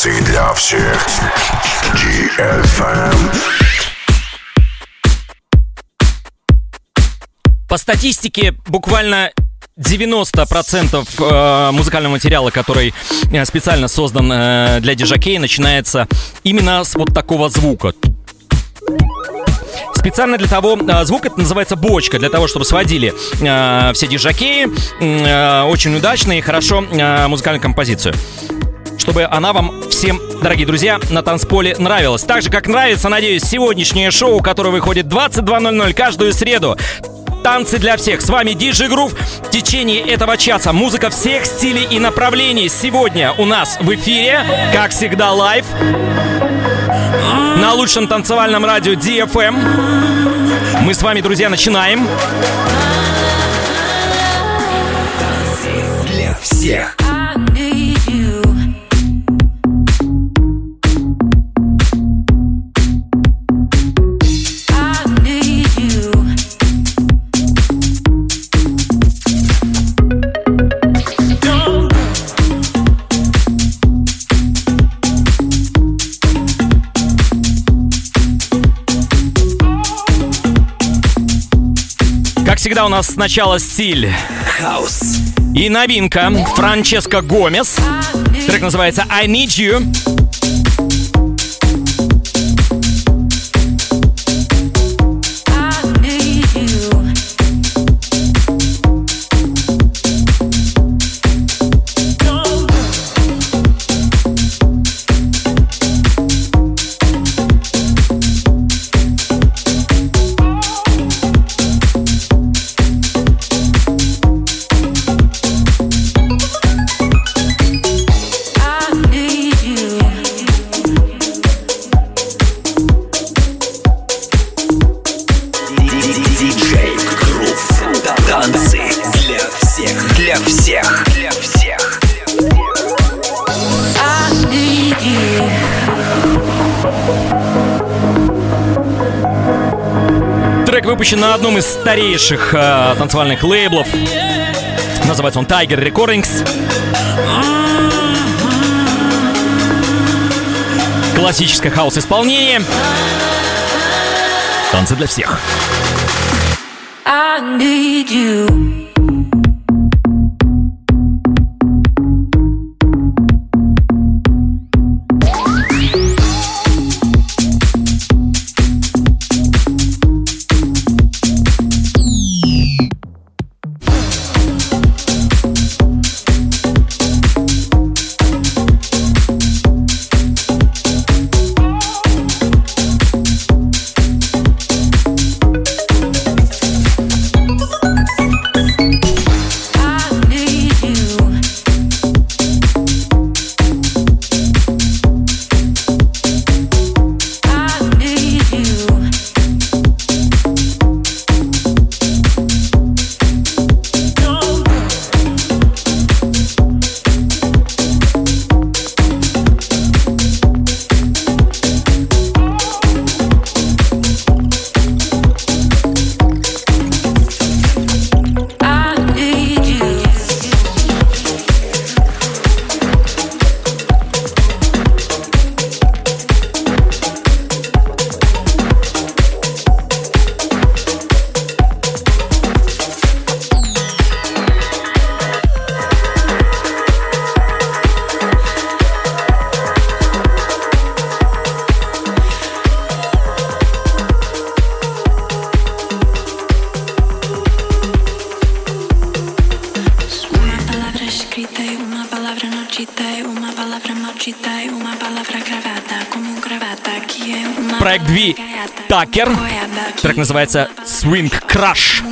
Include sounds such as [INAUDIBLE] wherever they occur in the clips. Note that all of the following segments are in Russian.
Танцы для всех. DFM. По статистике, буквально 90% э, музыкального материала, который э, специально создан э, для диджакей, начинается именно с вот такого звука. Специально для того, звук это называется бочка, для того, чтобы сводили все диджакеи э, очень удачно и хорошо музыкальную композицию чтобы она вам всем, дорогие друзья, на танцполе нравилась. Так же, как нравится, надеюсь, сегодняшнее шоу, которое выходит 22.00 каждую среду. Танцы для всех. С вами DJ Groove. В течение этого часа музыка всех стилей и направлений. Сегодня у нас в эфире, как всегда, live. На лучшем танцевальном радио DFM. Мы с вами, друзья, начинаем. Для всех. Всегда у нас сначала стиль. Хаус. И новинка. Франческо Гомес. Трек называется I Need You. На одном из старейших э, танцевальных лейблов. Называется он Tiger Recordings. Классическое хаос-исполнение. Танцы для всех. I need you. Такер. Трек называется Swing Crush.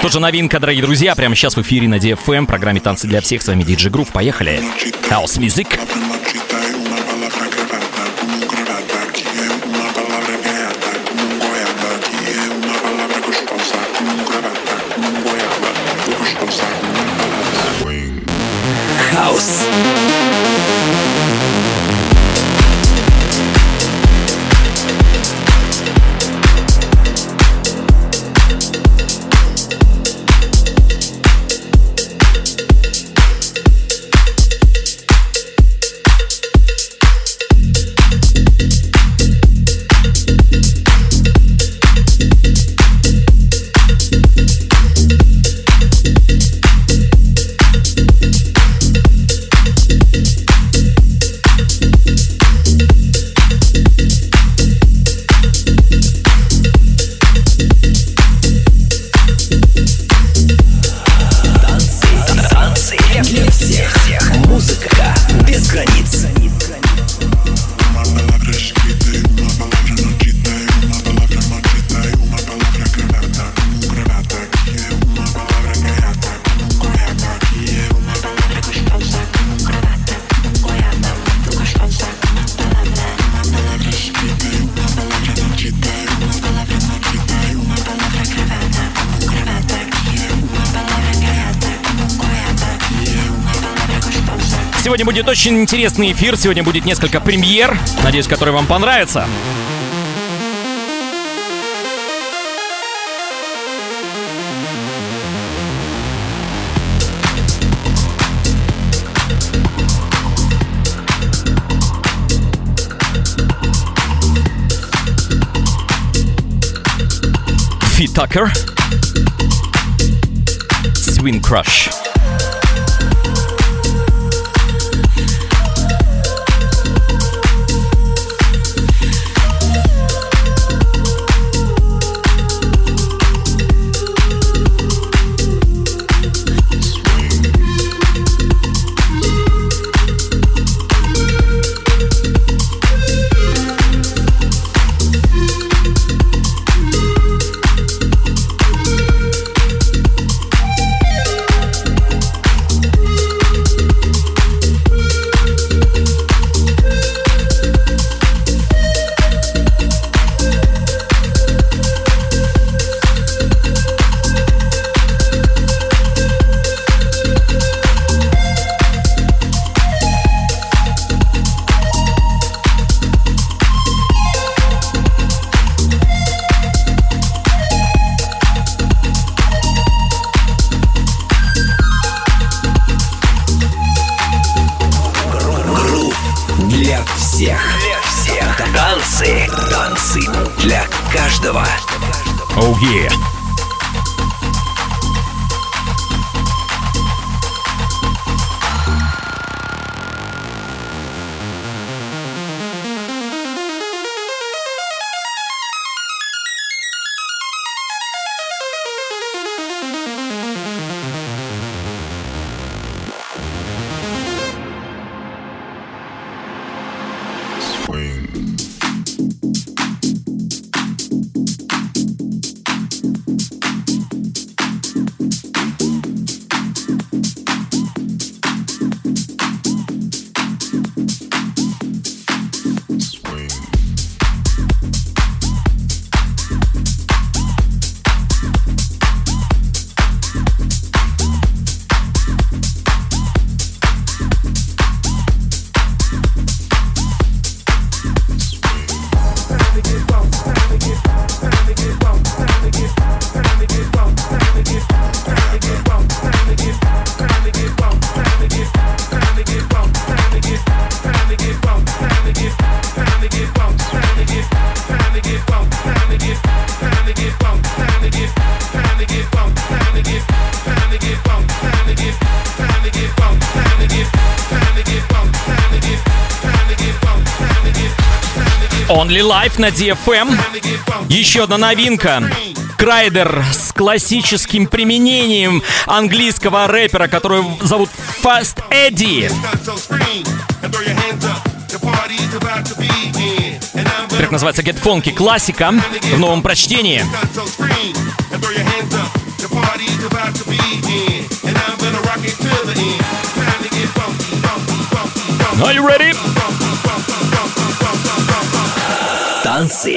Тоже новинка, дорогие друзья. Прямо сейчас в эфире на DFM, программе «Танцы для всех». С вами DJ Groove. Поехали. House Music. Сегодня будет очень интересный эфир, сегодня будет несколько премьер, надеюсь, которые вам понравятся. Фи Такер. Swing Crush. Only Life на DFM. Еще одна новинка. Крайдер с классическим применением английского рэпера, которого зовут Fast Eddie. Трек называется Get Funky, классика в новом прочтении. Are you ready? Танцы.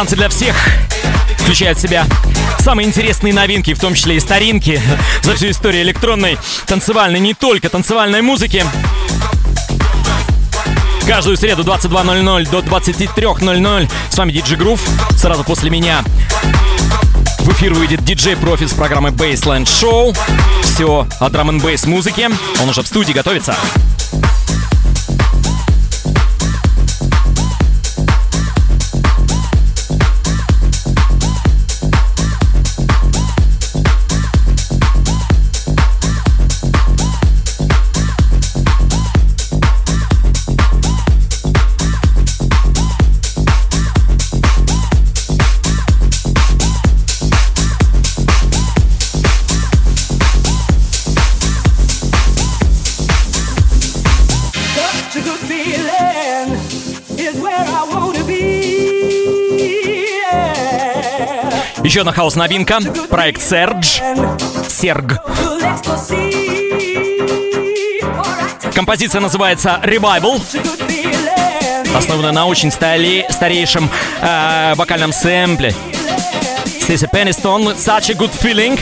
«Танцы для всех» включает в себя самые интересные новинки, в том числе и старинки [LAUGHS] за всю историю электронной, танцевальной, не только танцевальной музыки. Каждую среду 22.00 до 23.00 с вами Диджи Грув. Сразу после меня в эфир выйдет диджей профи с программы Baseland Show. Все о драм н бейс музыке. Он уже в студии готовится. Еще одна хаос-новинка. Проект Сердж. Серг. Композиция называется Revival. Основанная на очень стали, старейшем э, вокальном сэмпле. Стейси Пеннистон, Such a Good Feeling.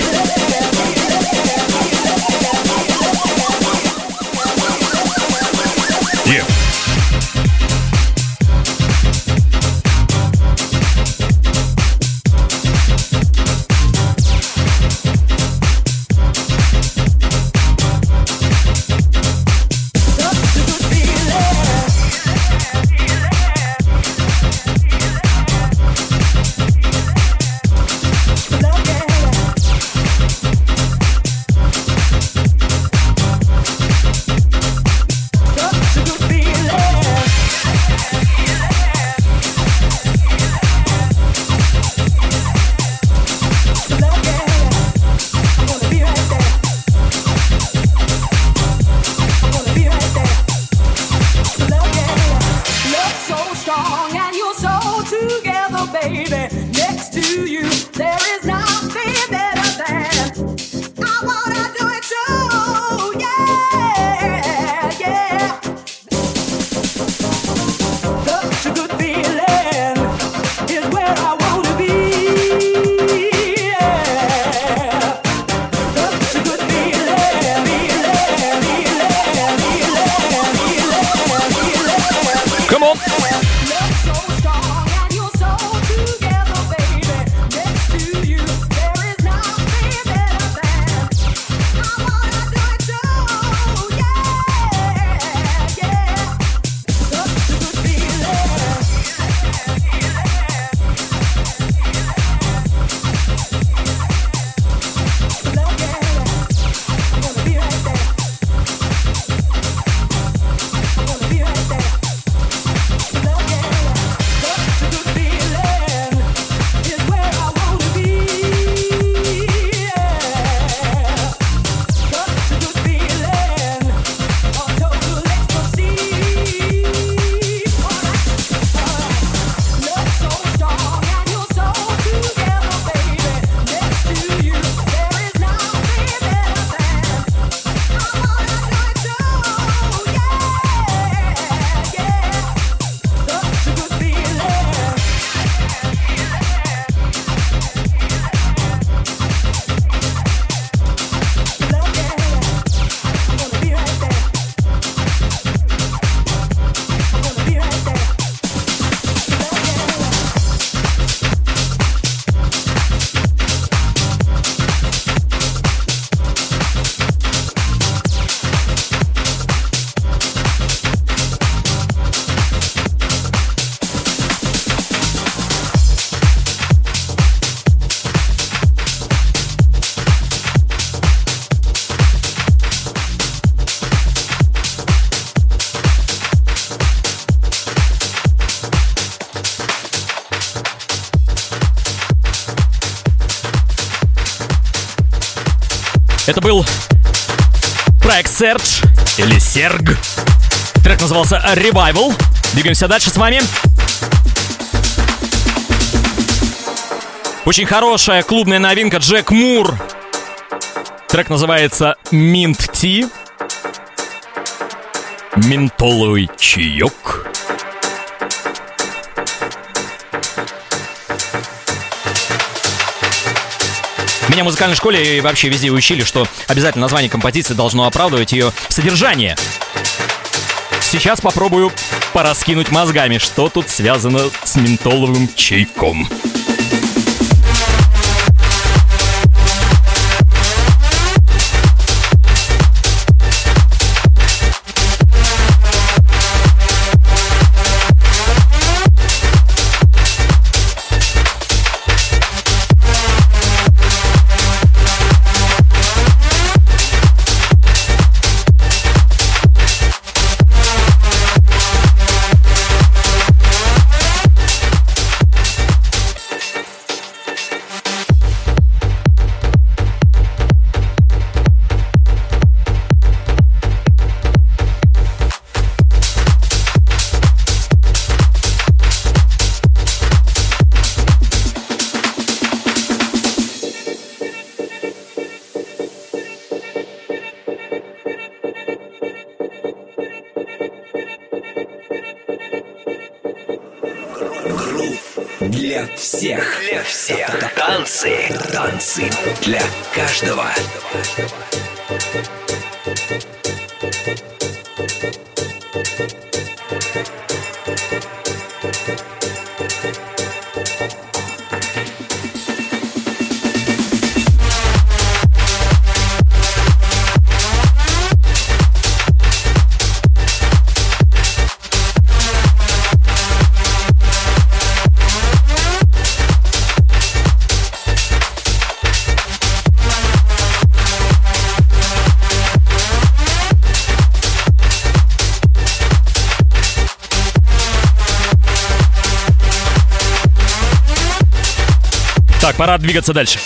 Серж или Серг. Трек назывался Revival. Двигаемся дальше с вами. Очень хорошая клубная новинка Джек Мур. Трек называется Mint Tea. Ментоловый чаек. Меня в музыкальной школе и вообще везде учили, что обязательно название композиции должно оправдывать ее содержание. Сейчас попробую пораскинуть мозгами, что тут связано с ментоловым чайком. Пора двигаться дальше.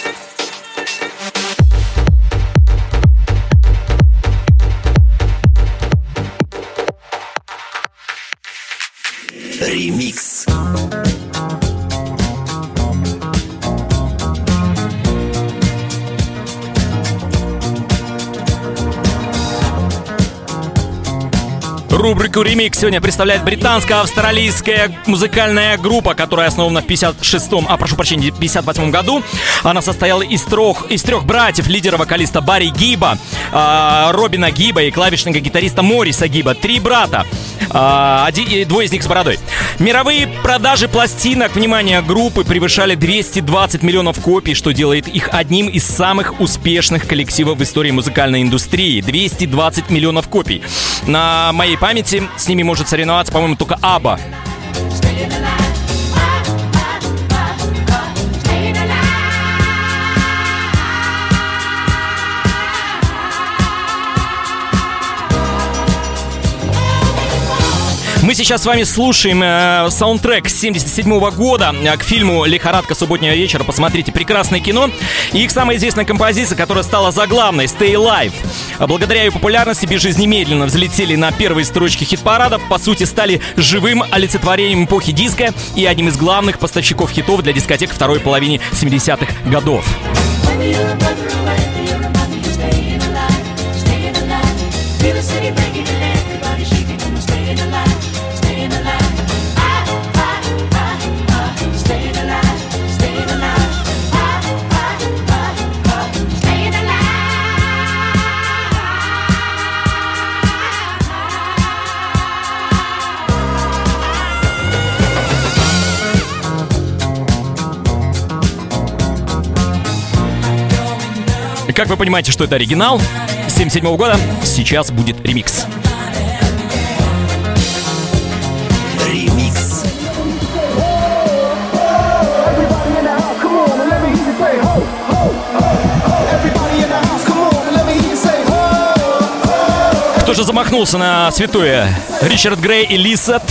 Рубрику «Ремикс» сегодня представляет британско-австралийская музыкальная группа, которая основана в 56-м, а прошу прощения, 58-м году. Она состояла из трех, из трех братьев, лидера вокалиста Барри Гиба, э, Робина Гиба и клавишника гитариста Мориса Гиба. Три брата. Э, один, двое из них с бородой. Мировые продажи пластинок, внимание, группы превышали 220 миллионов копий, что делает их одним из самых успешных коллективов в истории музыкальной индустрии. 220 миллионов копий. На моей памяти с ними может соревноваться, по-моему, только Аба. Мы сейчас с вами слушаем э, саундтрек 77 года э, к фильму «Лихорадка субботнего вечера». Посмотрите, прекрасное кино. И их самая известная композиция, которая стала заглавной, «Stay Alive». Благодаря ее популярности «Бежиз» немедленно взлетели на первые строчки хит-парадов, по сути, стали живым олицетворением эпохи диска и одним из главных поставщиков хитов для дискотек второй половины 70-х годов. Как вы понимаете, что это оригинал 77 года, сейчас будет ремикс. Ремикс. Кто же замахнулся на святое? Ричард Грей и Лисет.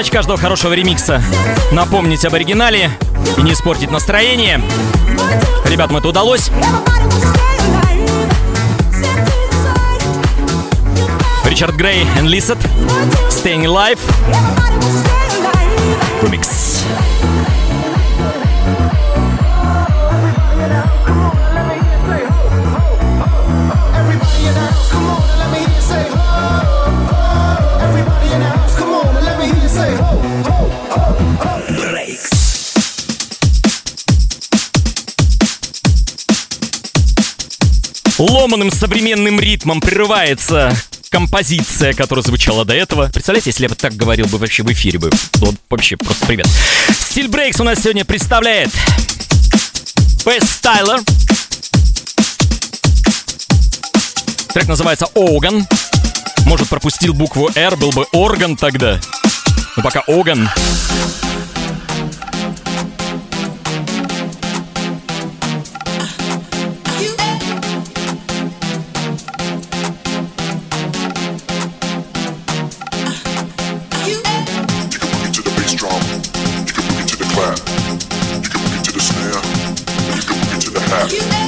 Задача каждого хорошего ремикса — напомнить об оригинале и не испортить настроение. Ребятам это удалось. Ричард Грей и Лисет Staying Alive Remix. Ломаным современным ритмом прерывается композиция, которая звучала до этого. Представляете, если я бы так говорил бы вообще в эфире бы. Вот вообще просто привет. Стиль Брейкс у нас сегодня представляет Бест Стайлер. Трек называется Оган. Может, пропустил букву R, был бы орган тогда. Но пока Оган. Uh-huh.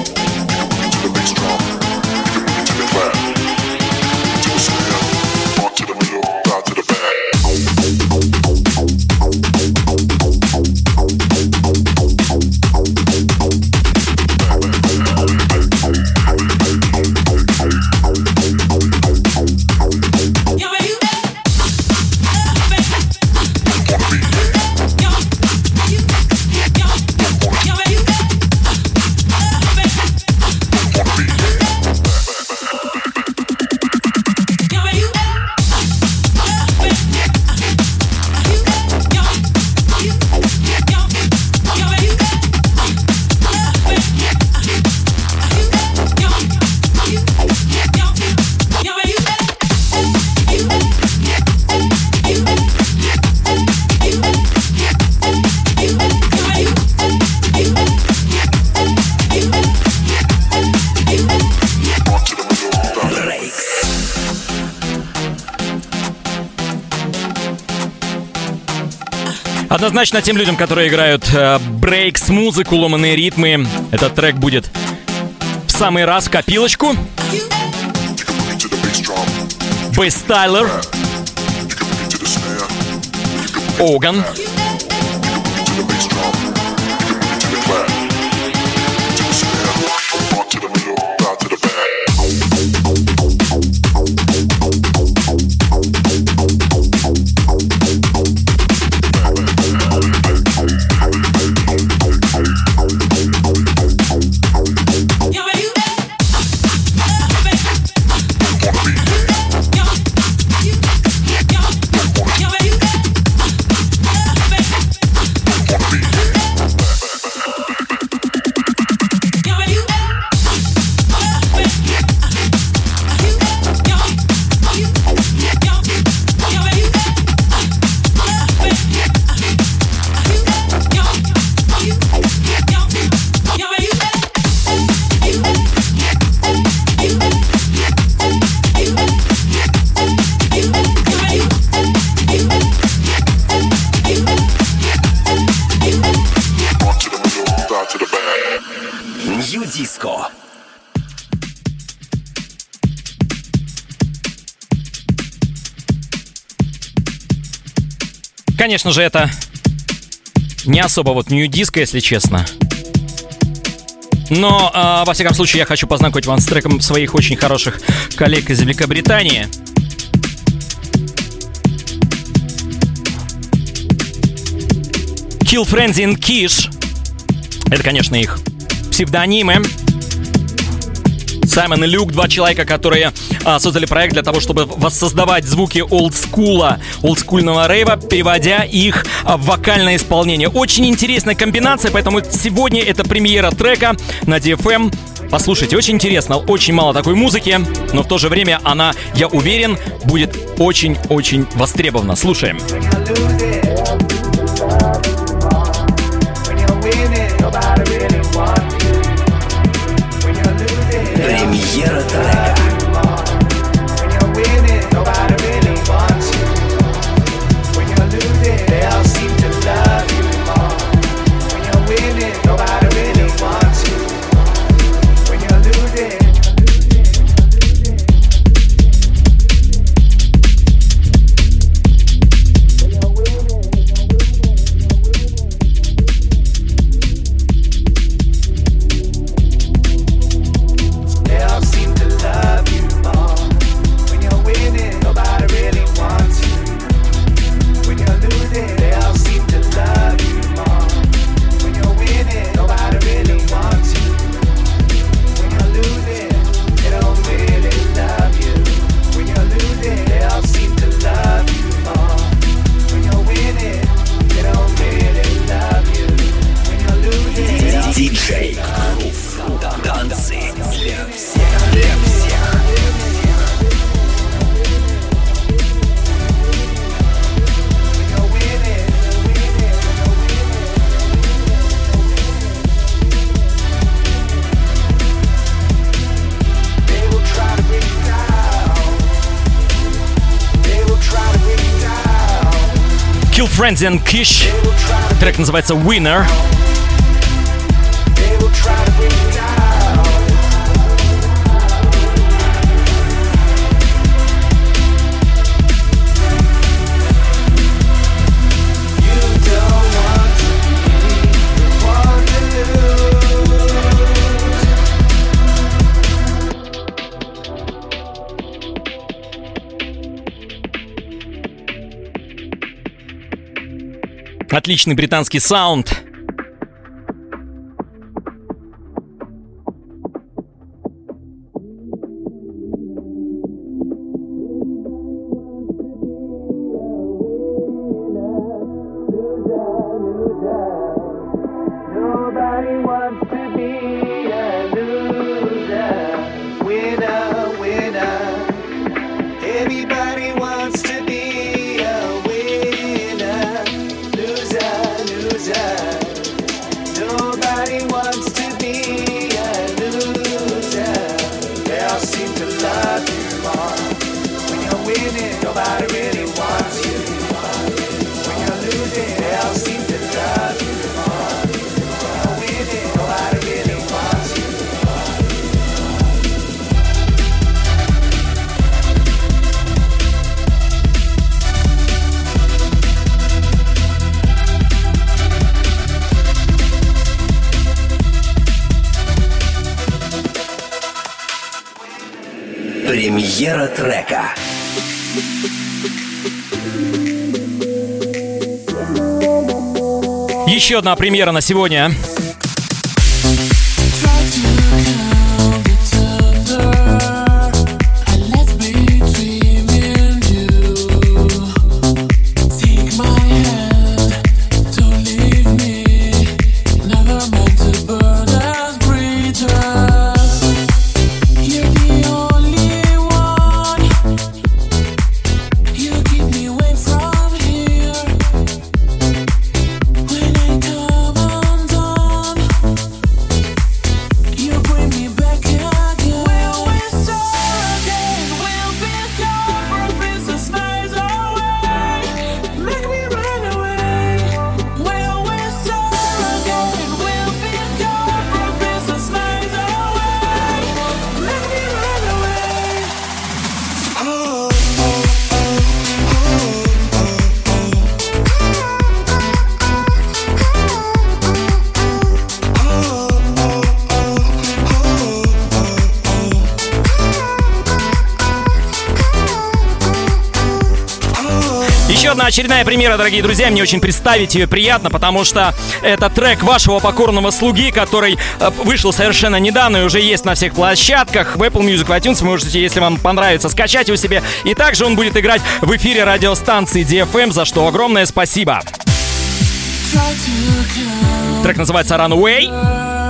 Однозначно тем людям, которые играют э, брейкс, музыку, ломаные ритмы, этот трек будет в самый раз копилочку. Бейс Тайлер. Оган. Конечно же, это не особо вот нью-диско, если честно. Но, э, во всяком случае, я хочу познакомить вам с треком своих очень хороших коллег из Великобритании. Kill Frenzy and Kish. Это, конечно, их псевдонимы. Саймон и Люк, два человека, которые а, создали проект для того, чтобы воссоздавать звуки олдскула, олдскульного рейва, переводя их а, в вокальное исполнение. Очень интересная комбинация, поэтому сегодня это премьера трека на DFM. Послушайте, очень интересно, очень мало такой музыки, но в то же время она, я уверен, будет очень-очень востребована. Слушаем. Премьера Frenzy and Kish. Трек называется Winner. Отличный британский саунд. Еще одна премьера на сегодня. Очередная премьера, дорогие друзья. Мне очень представить ее приятно, потому что это трек вашего покорного слуги, который э, вышел совершенно недавно и уже есть на всех площадках. В Apple Music, в iTunes вы можете, если вам понравится, скачать его себе. И также он будет играть в эфире радиостанции DFM, за что огромное спасибо. Трек называется Runaway.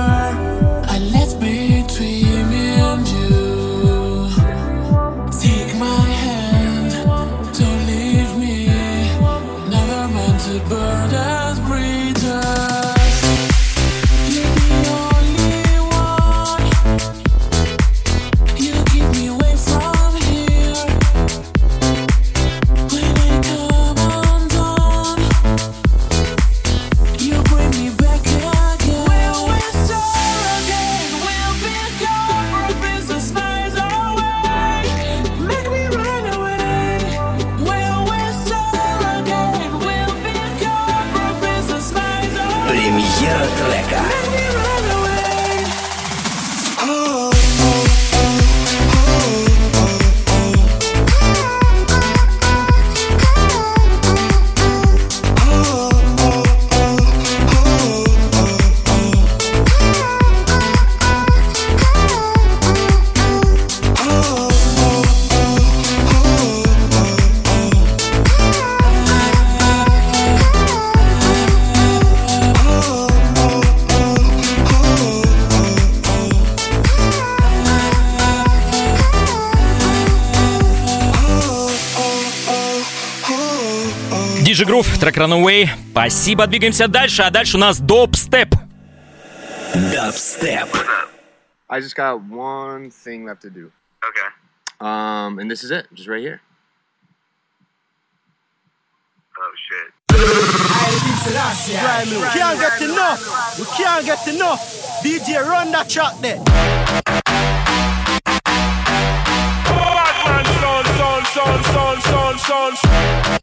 Диджи Грув, трек Runaway. Спасибо, двигаемся дальше, а дальше у нас Допстеп. Dubstep. I just got one thing left to do. Okay. Um, and this is it, just right here. Oh shit. We can't get enough. We can't get enough. DJ, run that track there. Batman son, son, son, son, son, son.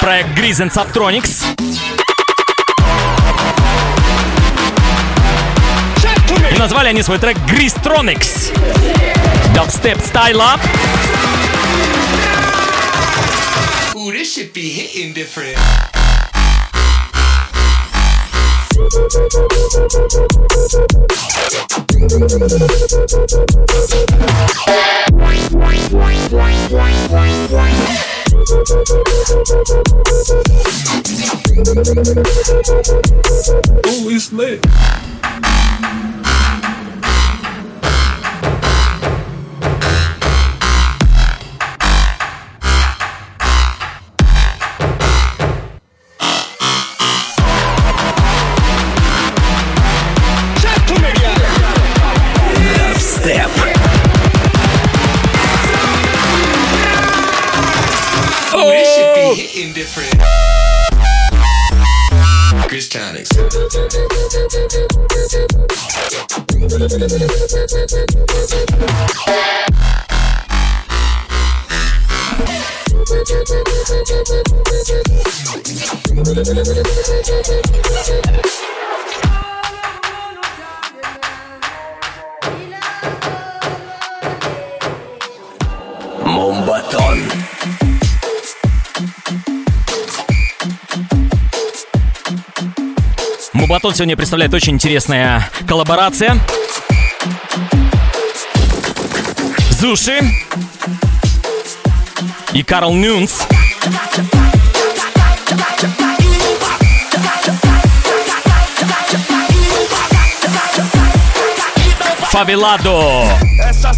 Проект Grizz and Subtronics. И назвали они свой трек Gristronics. Dubstep Style Up. Ooh, this should be hitting different. Ooh, it's lit. Момбатон. Мубатон сегодня представляет очень интересная коллаборация. Зуши и Карл Нюнс. Фавеладо. Essa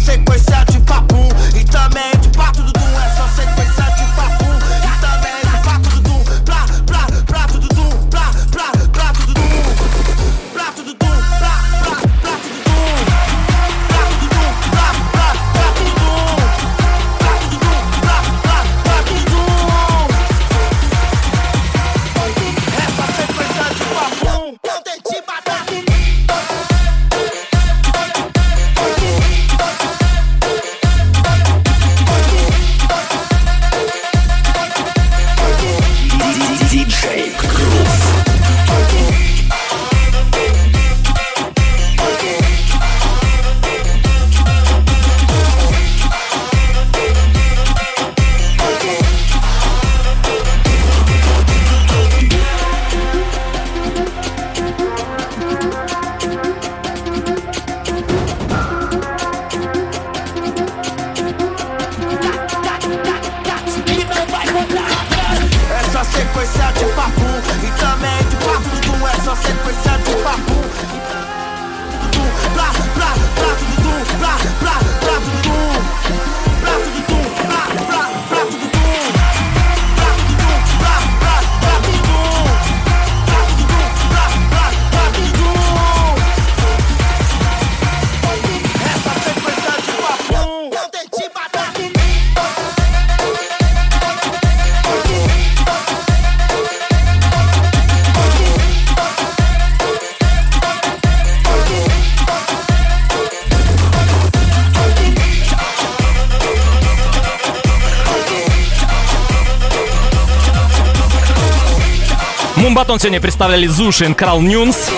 сегодня представляли Зуши и Карл Нюнс.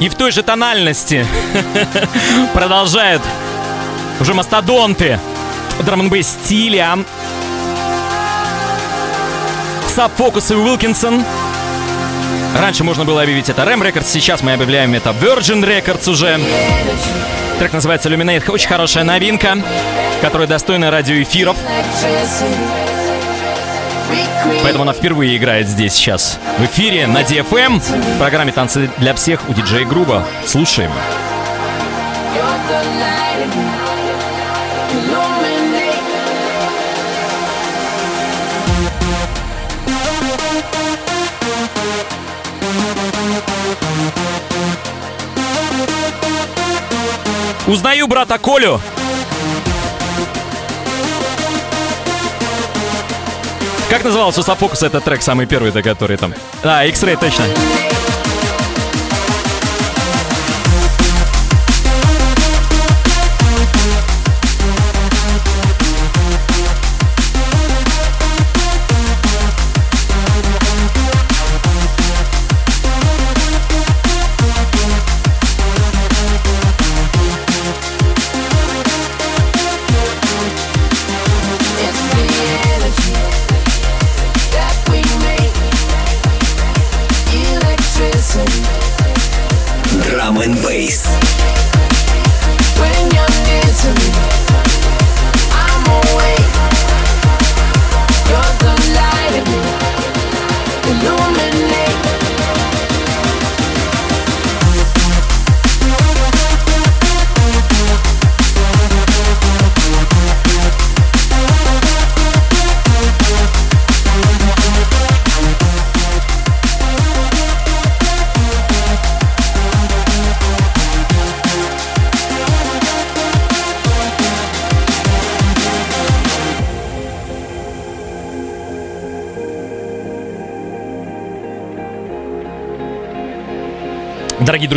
И в той же тональности [LAUGHS] продолжают уже мастодонты драм н стиля. Сабфокус и Уилкинсон. Раньше можно было объявить это Рэм Records, сейчас мы объявляем это Virgin Records уже. Трек называется Illuminate. Очень хорошая новинка, которая достойна радиоэфиров. Поэтому она впервые играет здесь сейчас в эфире на DFM в программе «Танцы для всех» у диджея Груба. Слушаем. Узнаю брата Колю. Как назывался у Софокуса этот трек, самый первый-то, который там? А, X-Ray, точно.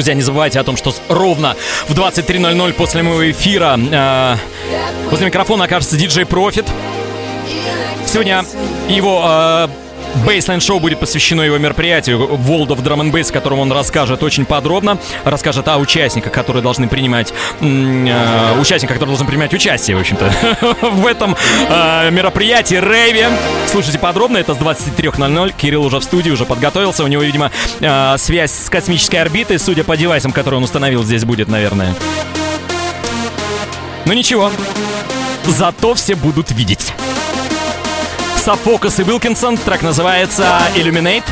Друзья, не забывайте о том, что ровно в 23.00 после моего эфира э, возле микрофона окажется диджей Профит. Сегодня его э, Бейсленд шоу будет посвящено его мероприятию World of Drum and Bass, о котором он расскажет очень подробно. Расскажет о участниках, которые должны принимать... э, участниках, которые должны принимать участие, в общем-то, [LAUGHS] в этом э, мероприятии, рейве. Слушайте подробно, это с 23.00. Кирилл уже в студии, уже подготовился. У него, видимо, э, связь с космической орбитой, судя по девайсам, которые он установил, здесь будет, наверное. Ну ничего, зато все будут видеть. Софокус и Уилкинсон. Трек называется Illuminate.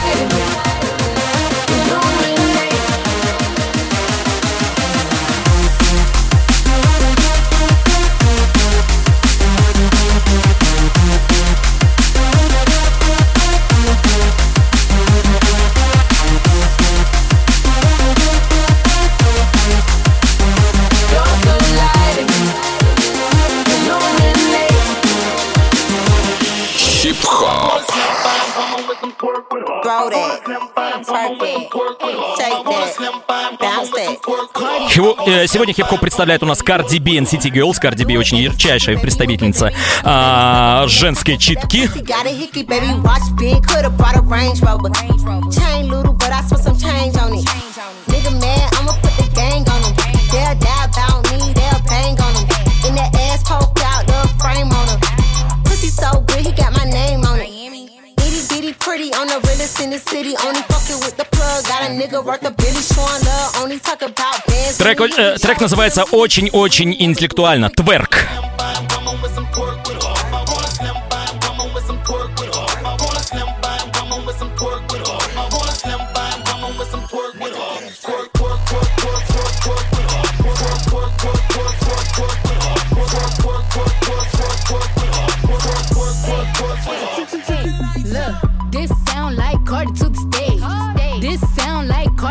Twerk it, shake that, bounce that. Хиво- э, Сегодня хип-хоп представляет у нас Cardi B and City Girls. Cardi B очень ярчайшая представительница а, женской читки. Little, but I spent some change on it. Pretty on the realest in the city. Only fucking with the plug. Got a nigga worth a billy showing love. Only talk about bands. Трек, э, трек называется очень-очень интеллектуально. Тверк.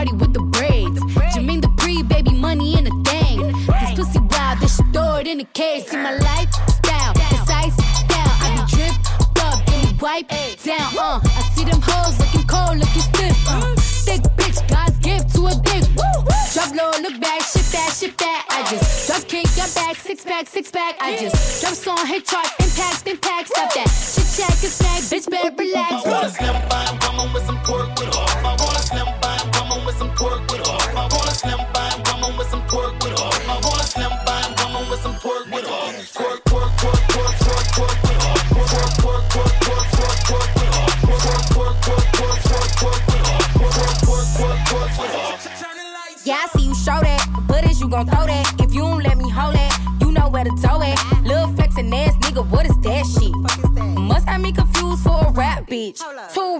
Cardi with the braids. Jermaine the pre baby money in the thing. This pussy wild, this shit throw it in the cage. See my lifestyle, precise style. I be dripped up, get me wipe down. Uh, I see them hoes looking cold, looking stiff. Uh, thick bitch, God's gift to a dick. Drop low, look back, shit that, shit that. I just drop kick, your back, six pack, six pack. I just drop song, hit chart, impact, impact. Stop that. Shit check and snack, bitch, better relax pork with her. I want a slim body woman with some pork with her. I want a slim body woman with some pork with her. Pork, pork, Yeah, I see you show that, but you gon' throw that? If you don't let me hold that, you know where to throw it. Little flexin' ass nigga, what is that shit? Must have me confused for a rap bitch. Two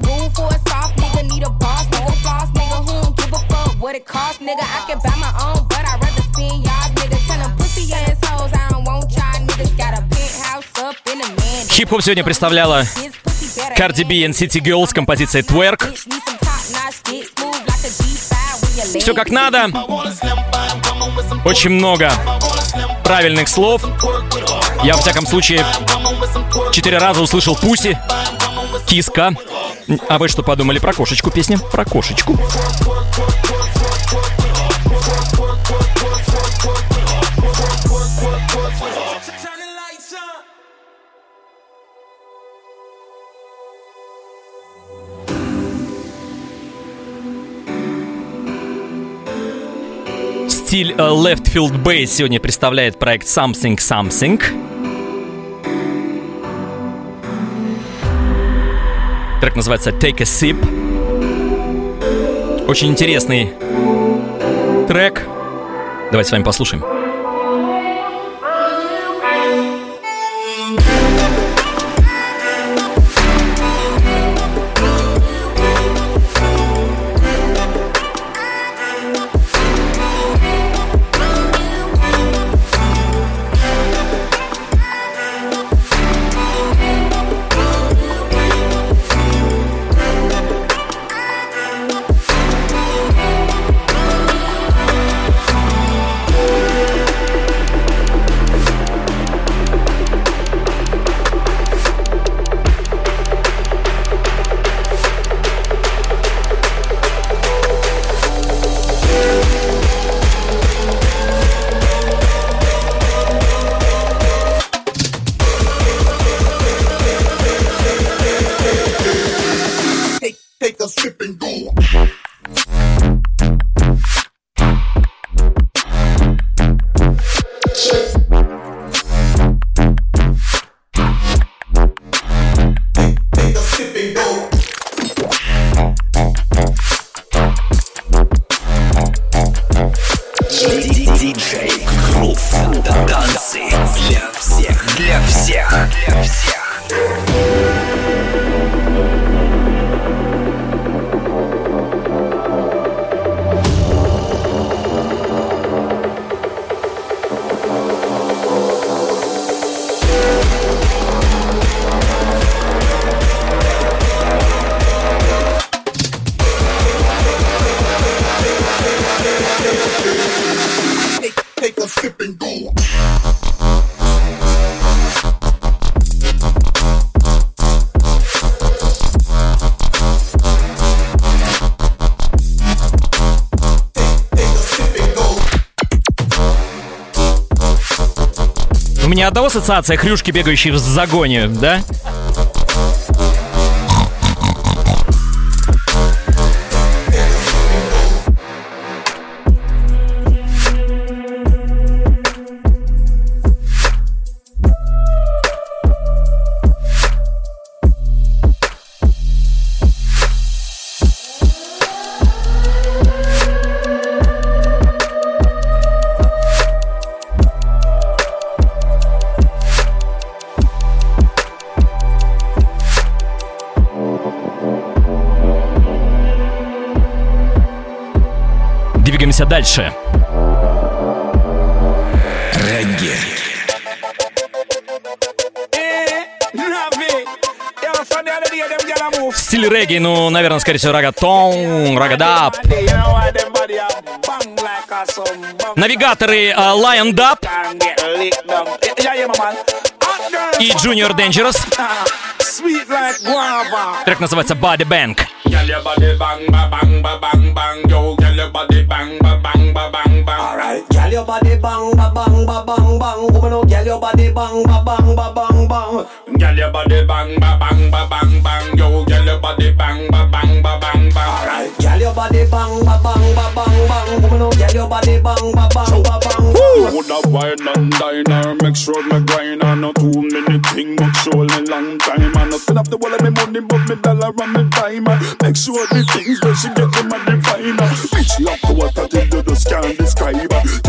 what it cost, nigga. I can buy my own, but I'd rather spend y'all's nigga. Tell them pussy assholes, I don't want y'all niggas. Got a penthouse up in the man. Хип-хоп сегодня представляла Cardi B and City Girls с композицией Twerk. Bitch, need some top-notch, get smooth like a G5 when you Все как надо. Очень много правильных слов. Я, во всяком случае, четыре раза услышал Пуси, Киска. А вы что подумали про кошечку песня? Про кошечку. Стиль э, Left Field Bass сегодня представляет проект Something Something. Трек называется Take a Sip. Очень интересный трек. Давайте с вами послушаем. Меня одного ассоциация хрюшки, бегающие в загоне, да? Дальше. Регги. Стиль регги, ну, наверное, скорее всего, рагатон, рагадап. Навигаторы а, Lion Dub и Junior Dangerous. Sweet like guava. Трек называется Body Bank. Girl, your body bang, ba bang, ba bang, bang, yo. Girl, your body bang, ba bang, ba bang, bang. Alright, girl, your body bang, ba bang, ba bang, bang. Woman, oh, girl, your body bang, ba bang, ba bang, bang. Girl, your body bang, ba bang, ba bang, bang, yo. Girl, your body bang, ba bang, ba bang, bang. Alright, girl, your body bang, ba bang, ba bang, bang. Woman, oh, girl, your body bang, ba bang, ba bang, bang. Would a wine and dine her, make sure me grind her. Not too many things, but show me long time. I not spend up the whole of me money, but me dollar and me dime. Make sure the things where she get them and define her. Bitch, she up to what I till you just can't describe her.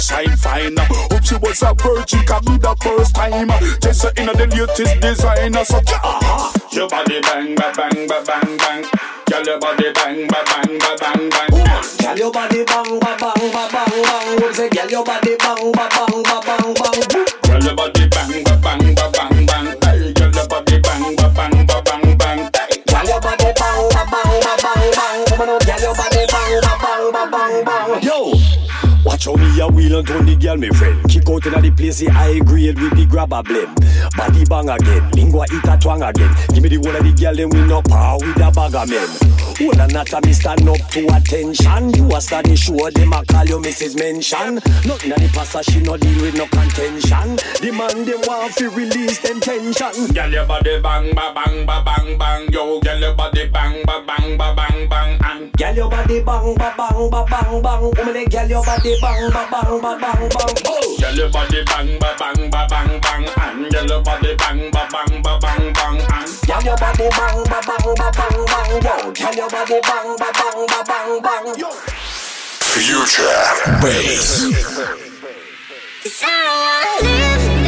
Sunshine fine. Hope she was a virgin, can be the first time. Just in the latest designer, so yeah. Uh-huh. Your body bang, ba bang, ba bang, bang. Girl, your body bang, ba bang, ba bang, bang. Girl, your body bang, ba bang, ba bang, bang. Girl, your body bang, ba bang, ba bang, bang. How me a wheel and turn the girl, me friend. Kick out inna the place, I grade with the grabber blend. Body bang again, lingua eat a twang again. Give me the whole of the girl, then we no power with a bag of men. Hold on, not a me stand up to attention. You a study show them a call you Mrs. Mention. Nothing on the passer, she no deal with no contention. The man them want to release them tension. Girl, your body bang, ba bang, ba bang, bang. Yo, girl, your body bang, ba bang, ba bang, bang. And Girl, your body bang, ba bang, ba bang, bang. Woman, the girl, your body bang, ba bang, ba bang, bang. Oh. girl, your body bang, ba bang, ba bang, bang. And girl, your body bang, ba bang, ba bang, bang. And Girl, your body bang, ba bang, ba bang, bang. Yo, girl, your body bang, ba bang, ba bang, bang. Yo. Future Bass. I'm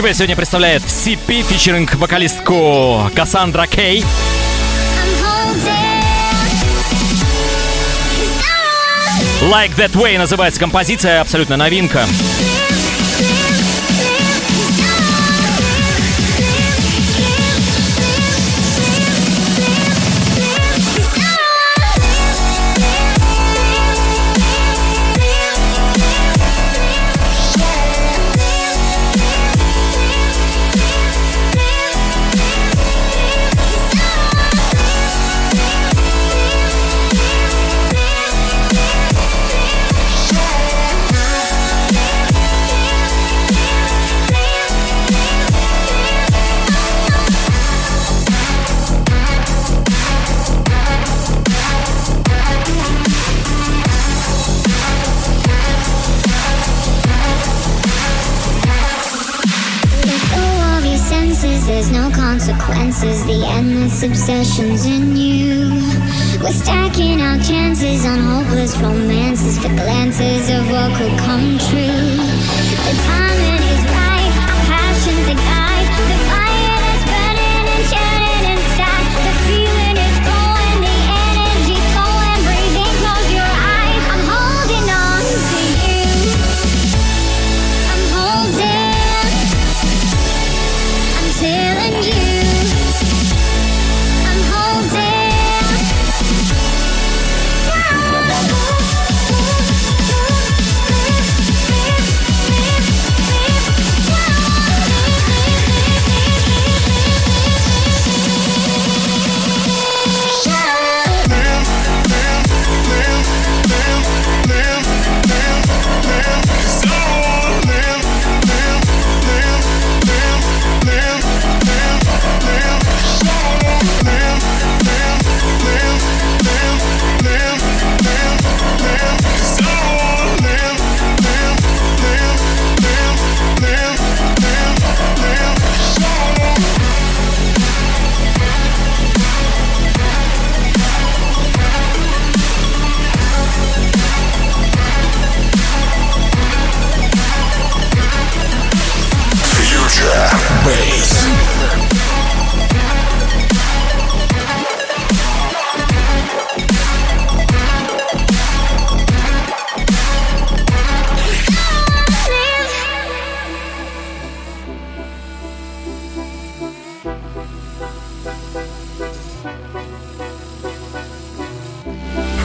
Bass сегодня представляет CP фичеринг вокалистку Кассандра Кей. Like That Way называется композиция, абсолютно новинка. Consequences. The endless obsessions in you. We're stacking our chances on hopeless romances for glances of what could come true. The timing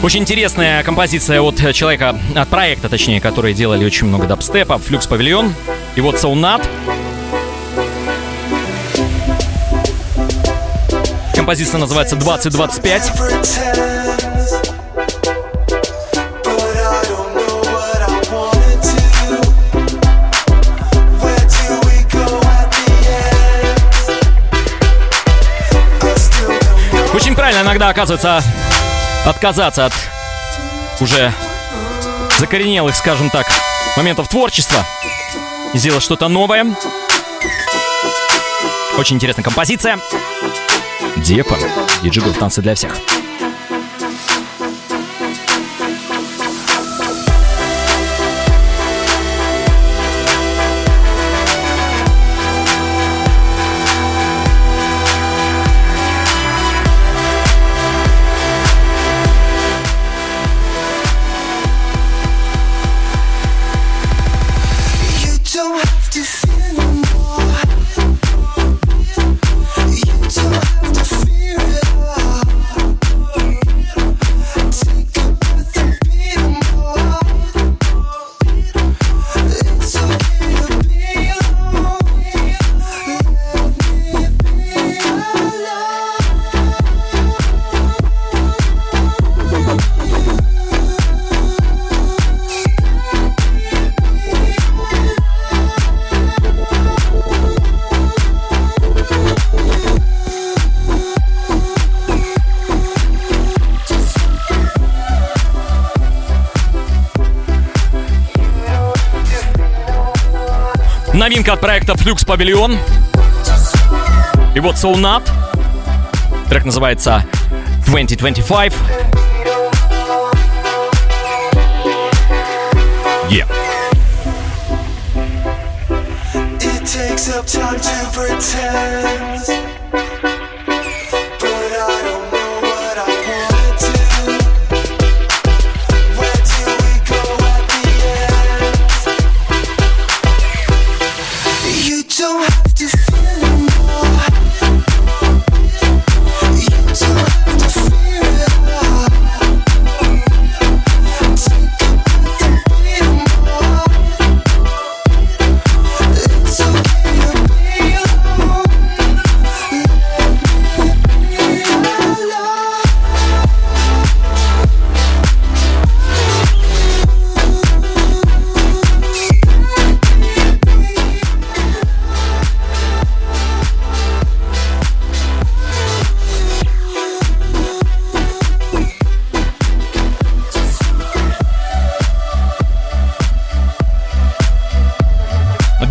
Очень интересная композиция от человека, от проекта, точнее, которые делали очень много дабстепа, Флюкс Павильон. И вот Саунат. Композиция называется 2025. Очень правильно иногда оказывается отказаться от уже закоренелых, скажем так, моментов творчества и сделать что-то новое. Очень интересная композиция. Депа. Диджигл в танце для всех. Новинка от проекта Flux Pavilion. И вот Soul Nut. Трек называется 2025. Yeah. It takes up time to pretend.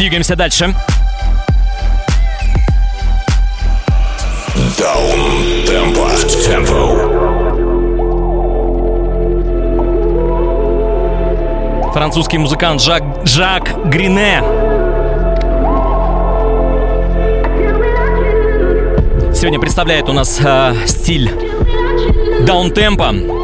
Двигаемся дальше. Даун темпо. Темпо. Французский музыкант Жак, Жак Грине. Сегодня представляет у нас э, стиль даунтемпа.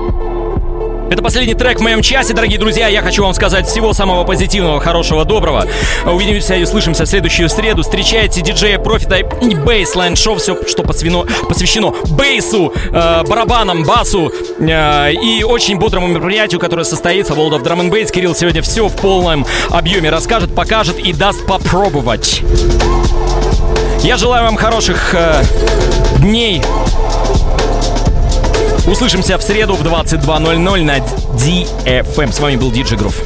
Это последний трек в моем часе, дорогие друзья. Я хочу вам сказать всего самого позитивного, хорошего, доброго. Увидимся и услышимся в следующую среду. Встречайте диджея Профита и Baseline Show. Все, что посвящено, посвящено бейсу, э, барабанам, басу э, и очень бодрому мероприятию, которое состоится в World of Drum and Bass. Кирилл сегодня все в полном объеме расскажет, покажет и даст попробовать. Я желаю вам хороших э, дней. Услышимся в среду в 22.00 на DFM. С вами был Диджи Грув.